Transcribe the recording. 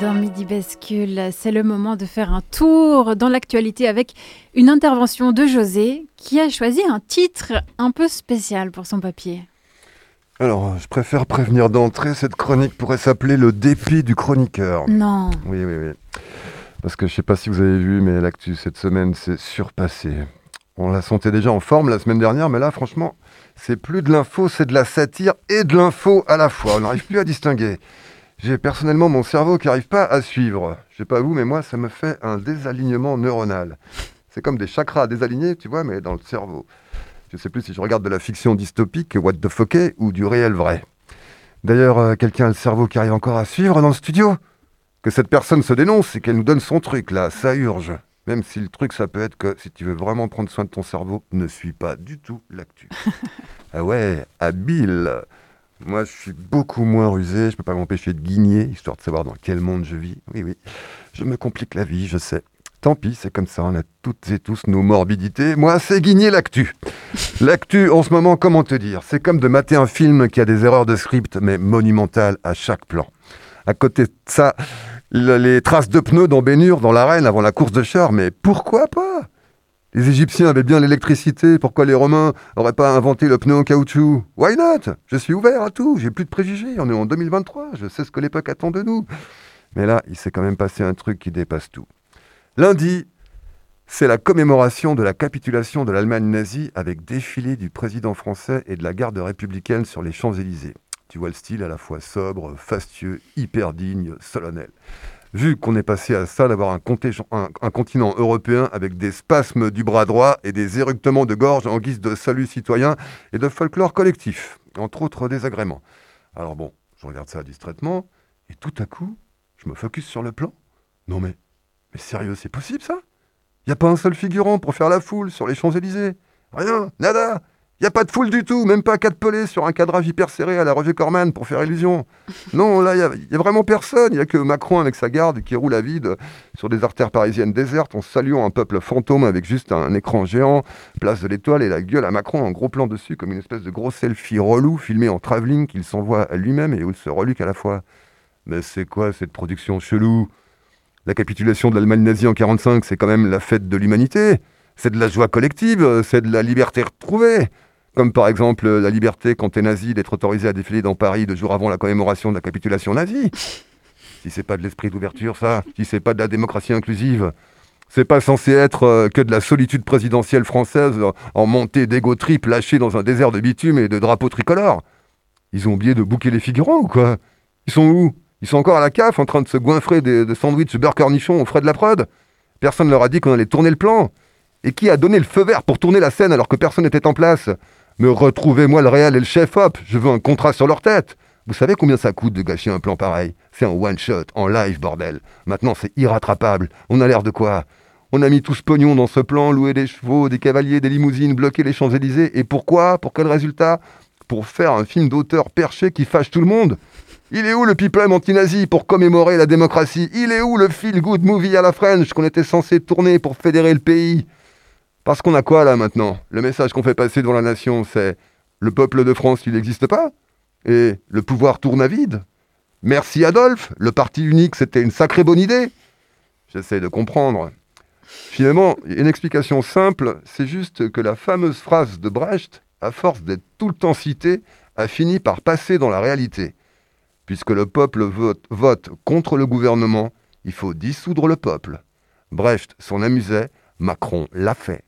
Dans Midi Bascule, c'est le moment de faire un tour dans l'actualité avec une intervention de José qui a choisi un titre un peu spécial pour son papier. Alors, je préfère prévenir d'entrée, cette chronique pourrait s'appeler Le dépit du chroniqueur. Non. Oui, oui, oui. Parce que je sais pas si vous avez vu, mais l'actu cette semaine s'est surpassé. On la sentait déjà en forme la semaine dernière, mais là, franchement, c'est plus de l'info, c'est de la satire et de l'info à la fois. On n'arrive plus à distinguer. J'ai personnellement mon cerveau qui n'arrive pas à suivre. Je sais pas vous, mais moi, ça me fait un désalignement neuronal. C'est comme des chakras désalignés, tu vois, mais dans le cerveau. Je sais plus si je regarde de la fiction dystopique, what the fuck, ou du réel vrai. D'ailleurs, euh, quelqu'un a le cerveau qui arrive encore à suivre dans le studio? Que cette personne se dénonce et qu'elle nous donne son truc, là, ça urge. Même si le truc, ça peut être que si tu veux vraiment prendre soin de ton cerveau, ne suis pas du tout l'actu. ah ouais, habile moi, je suis beaucoup moins rusé, je peux pas m'empêcher de guigner, histoire de savoir dans quel monde je vis. Oui, oui, je me complique la vie, je sais. Tant pis, c'est comme ça, on a toutes et tous nos morbidités. Moi, c'est guigner l'actu. L'actu, en ce moment, comment te dire? C'est comme de mater un film qui a des erreurs de script, mais monumentales à chaque plan. À côté de ça, les traces de pneus dans Bénure, dans l'arène, avant la course de char, mais pourquoi pas? Les Égyptiens avaient bien l'électricité, pourquoi les Romains n'auraient pas inventé le pneu en caoutchouc? Why not? Je suis ouvert à tout, j'ai plus de préjugés, on est en 2023, je sais ce que l'époque attend de nous. Mais là, il s'est quand même passé un truc qui dépasse tout. Lundi, c'est la commémoration de la capitulation de l'Allemagne nazie avec défilé du président français et de la garde républicaine sur les Champs-Élysées. Tu vois le style à la fois sobre, fastueux, hyper digne, solennel vu qu'on est passé à ça, d'avoir un, continent européen avec des spasmes du bras droit et des éructements de gorge en guise de salut citoyen et de folklore collectif, entre autres désagréments. Alors bon, je regarde ça distraitement, et tout à coup, je me focus sur le plan. Non mais, mais sérieux, c'est possible ça? N'y a pas un seul figurant pour faire la foule sur les Champs-Élysées? Rien, nada il n'y a pas de foule du tout, même pas quatre pelés sur un cadrage hyper serré à la Roger Corman pour faire illusion. Non, là, il n'y a, vraiment personne. Il n'y a que Macron avec sa garde qui roule à vide sur des artères parisiennes désertes en saluant un peuple fantôme avec juste un écran géant, place de l'étoile et la gueule à Macron en gros plan dessus comme une espèce de gros selfie relou filmé en travelling qu'il s'envoie à lui-même et où il se reluque à la fois. Mais c'est quoi cette production chelou? La capitulation de l'Allemagne nazie en 45, c'est quand même la fête de l'humanité. C'est de la joie collective, c'est de la liberté retrouvée. Comme par exemple la liberté quand t'es nazi d'être autorisé à défiler dans Paris deux jours avant la commémoration de la capitulation nazie. Si c'est pas de l'esprit d'ouverture, ça, si c'est pas de la démocratie inclusive, c'est pas censé être euh, que de la solitude présidentielle française en montée d'égo trip lâchée dans un désert de bitume et de drapeaux tricolores. Ils ont oublié de bouquer les figurants ou quoi? Ils sont où? Ils sont encore à la CAF en train de se goinfrer de, de sandwichs beurre cornichon aux frais de la prod? Personne leur a dit qu'on allait tourner le plan? Et qui a donné le feu vert pour tourner la scène alors que personne n'était en place? Me retrouvez-moi le réel et le chef-op, je veux un contrat sur leur tête. Vous savez combien ça coûte de gâcher un plan pareil? C'est un one-shot, en live, bordel. Maintenant, c'est irrattrapable. On a l'air de quoi? On a mis tout ce pognon dans ce plan, louer des chevaux, des cavaliers, des limousines, bloquer les Champs-Élysées. Et pourquoi? Pour quel résultat? Pour faire un film d'auteur perché qui fâche tout le monde il est où le people anti-nazi pour commémorer la démocratie? Il est où le feel-good movie à la French qu'on était censé tourner pour fédérer le pays? Parce qu'on a quoi là maintenant? Le message qu'on fait passer devant la nation, c'est le peuple de France, il n'existe pas Et le pouvoir tourne à vide Merci Adolphe, le parti unique, c'était une sacrée bonne idée J'essaie de comprendre. Finalement, une explication simple, c'est juste que la fameuse phrase de Brecht, à force d'être tout le temps citée, a fini par passer dans la réalité. Puisque le peuple vote, vote contre le gouvernement, il faut dissoudre le peuple. Brecht s'en amusait, Macron l'a fait.